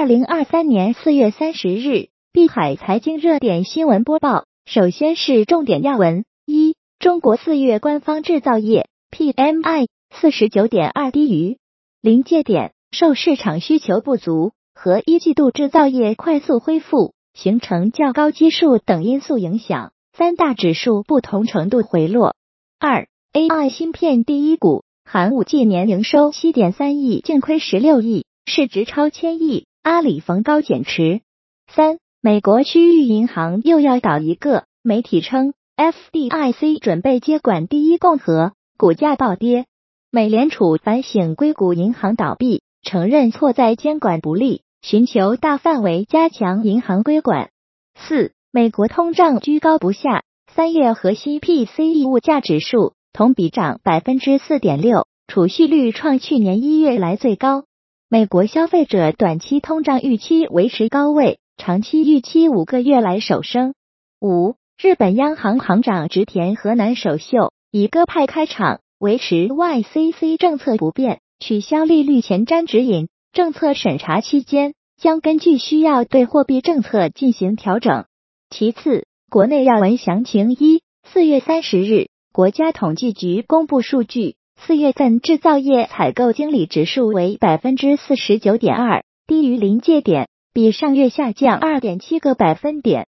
二零二三年四月三十日，碧海财经热点新闻播报。首先是重点要闻：一、中国四月官方制造业 PMI 四十九点二低于临界点，受市场需求不足和一季度制造业快速恢复、形成较高基数等因素影响，三大指数不同程度回落。二、AI 芯片第一股。寒武纪年营收七点三亿，净亏十六亿，市值超千亿。阿里逢高减持。三，美国区域银行又要倒一个，媒体称 FDIC 准备接管第一共和，股价暴跌。美联储反省硅谷银行倒闭，承认错在监管不力，寻求大范围加强银行规管。四，美国通胀居高不下，三月核心 PCE 物价指数。同比涨百分之四点六，储蓄率创去年一月来最高。美国消费者短期通胀预期维持高位，长期预期五个月来首升。五，日本央行行长植田河南首秀，以鸽派开场，维持 YCC 政策不变，取消利率前瞻指引。政策审查期间，将根据需要对货币政策进行调整。其次，国内要闻详情一，四月三十日。国家统计局公布数据，四月份制造业采购经理指数为百分之四十九点二，低于临界点，比上月下降二点七个百分点。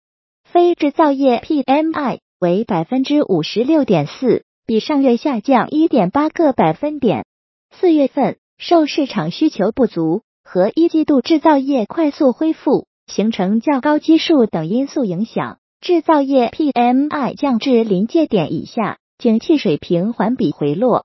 非制造业 PMI 为百分之五十六点四，比上月下降一点八个百分点。四月份受市场需求不足和一季度制造业快速恢复、形成较高基数等因素影响，制造业 PMI 降至临界点以下。景气水平环比回落，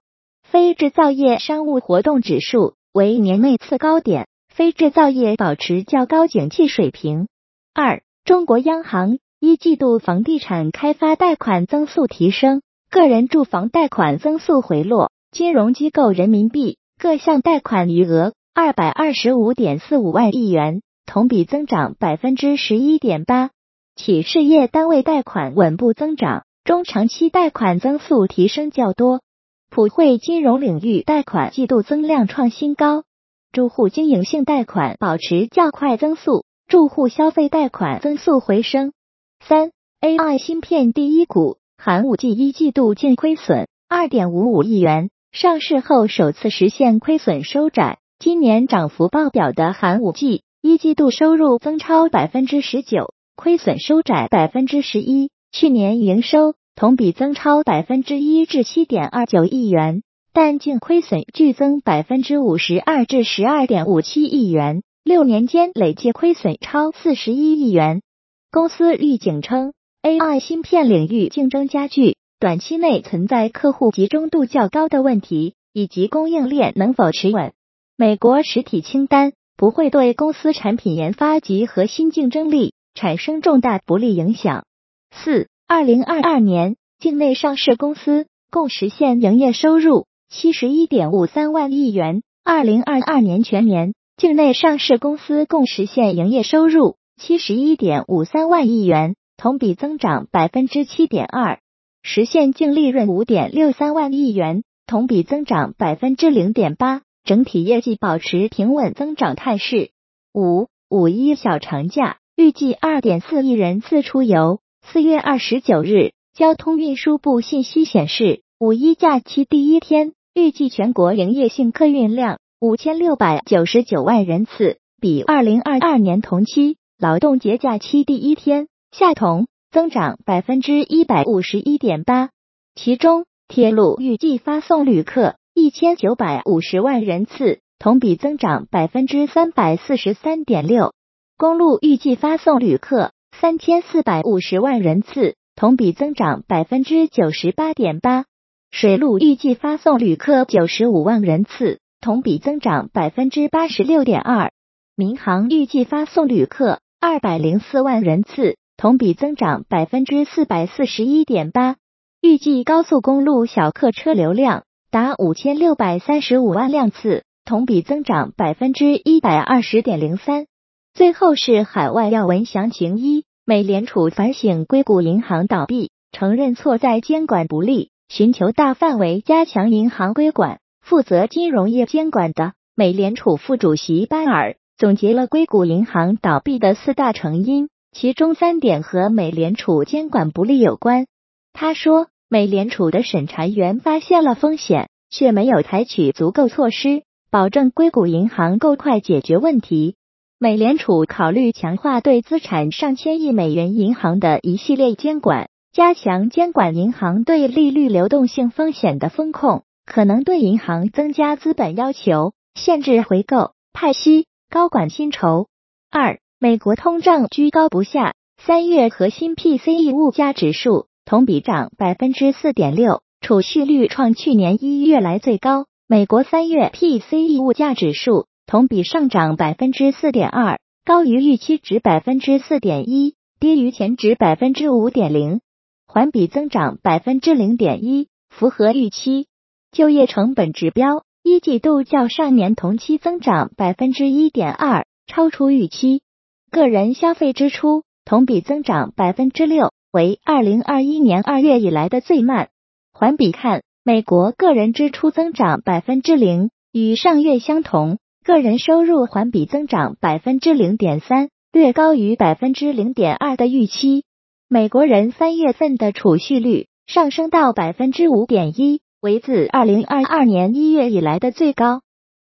非制造业商务活动指数为年内次高点，非制造业保持较高景气水平。二、中国央行一季度房地产开发贷款增速提升，个人住房贷款增速回落，金融机构人民币各项贷款余额二百二十五点四五万亿元，同比增长百分之十一点八，企事业单位贷款稳步增长。中长期贷款增速提升较多，普惠金融领域贷款季度增量创新高，住户经营性贷款保持较快增速，住户消费贷款增速回升。三 AI 芯片第一股寒武纪一季度净亏损。二点五五亿元，上市后首次实现亏损收窄，今年涨幅爆表的寒武纪一季度收入增超百分之十九，亏损收窄百分之十一。去年营收同比增超百分之一至七点二九亿元，但净亏损剧增百分之五十二至十二点五七亿元，六年间累计亏损超四十一亿元。公司预警称，AI 芯片领域竞争加剧，短期内存在客户集中度较高的问题，以及供应链能否持稳。美国实体清单不会对公司产品研发及核心竞争力产生重大不利影响。四，二零二二年境内上市公司共实现营业收入七十一点五三万亿元。二零二二年全年境内上市公司共实现营业收入七十一点五三万亿元，同比增长百分之七点二，实现净利润五点六三万亿元，同比增长百分之零点八，整体业绩保持平稳增长态势。五五一小长假预计二点四亿人次出游。四月二十九日，交通运输部信息显示，五一假期第一天，预计全国营业性客运量五千六百九十九万人次，比二零二二年同期劳动节假期第一天下同，增长百分之一百五十一点八。其中，铁路预计发送旅客一千九百五十万人次，同比增长百分之三百四十三点六；公路预计发送旅客。三千四百五十万人次，同比增长百分之九十八点八。水路预计发送旅客九十五万人次，同比增长百分之八十六点二。民航预计发送旅客二百零四万人次，同比增长百分之四百四十一点八。预计高速公路小客车流量达五千六百三十五万辆次，同比增长百分之一百二十点零三。最后是海外要闻详情一。美联储反省硅谷银行倒闭，承认错在监管不力，寻求大范围加强银行规管。负责金融业监管的美联储副主席巴尔总结了硅谷银行倒闭的四大成因，其中三点和美联储监管不力有关。他说，美联储的审查员发现了风险，却没有采取足够措施，保证硅谷银行够快解决问题。美联储考虑强化对资产上千亿美元银行的一系列监管，加强监管银行对利率流动性风险的风控，可能对银行增加资本要求。限制回购、派息、高管薪酬。二、美国通胀居高不下，三月核心 PCE 物价指数同比涨百分之四点六，储蓄率创去年一月来最高。美国三月 PCE 物价指数同比上涨百分之四点二，高于预期值百分之四点一，低于前值百分之五点零，环比增长百分之零点一，符合预期。就业成本指标。一季度较上年同期增长百分之一点二，超出预期。个人消费支出同比增长百分之六，为二零二一年二月以来的最慢。环比看，美国个人支出增长百分之零，与上月相同。个人收入环比增长百分之零点三，略高于百分之零点二的预期。美国人三月份的储蓄率上升到百分之五点一。为自二零二二年一月以来的最高。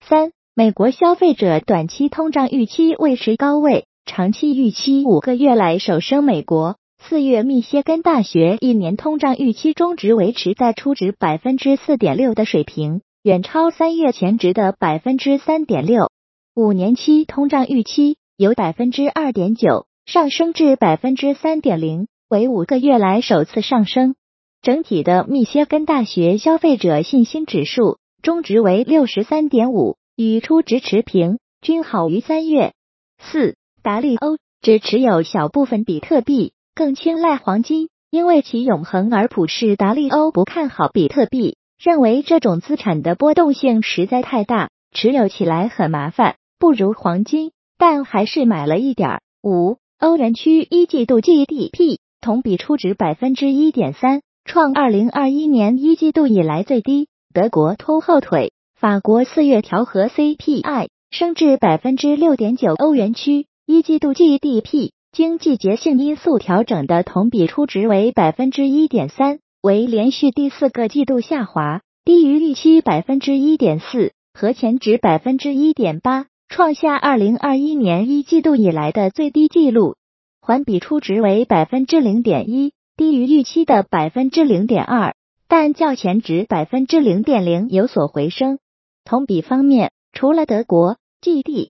三、美国消费者短期通胀预期维持高位，长期预期五个月来首升。美国四月密歇根大学一年通胀预期中值维持在初值百分之四点六的水平，远超三月前值的百分之三点六。五年期通胀预期由百分之二点九上升至百分之三点零，为五个月来首次上升。整体的密歇根大学消费者信心指数中值为六十三点五，与初值持平，均好于三月。四，达利欧只持有小部分比特币，更青睐黄金，因为其永恒而普世。达利欧不看好比特币，认为这种资产的波动性实在太大，持有起来很麻烦，不如黄金，但还是买了一点儿。五，欧元区一季度 GDP 同比初值百分之一点三。创二零二一年一季度以来最低。德国拖后腿，法国四月调和 CPI 升至百分之六点九。欧元区一季度 GDP 经季节性因素调整的同比初值为百分之一点三，为连续第四个季度下滑，低于预期百分之一点四和前值百分之一点八，创下二零二一年一季度以来的最低纪录。环比初值为百分之零点一。低于预期的百分之零点二，但较前值百分之零点零有所回升。同比方面，除了德国、GD、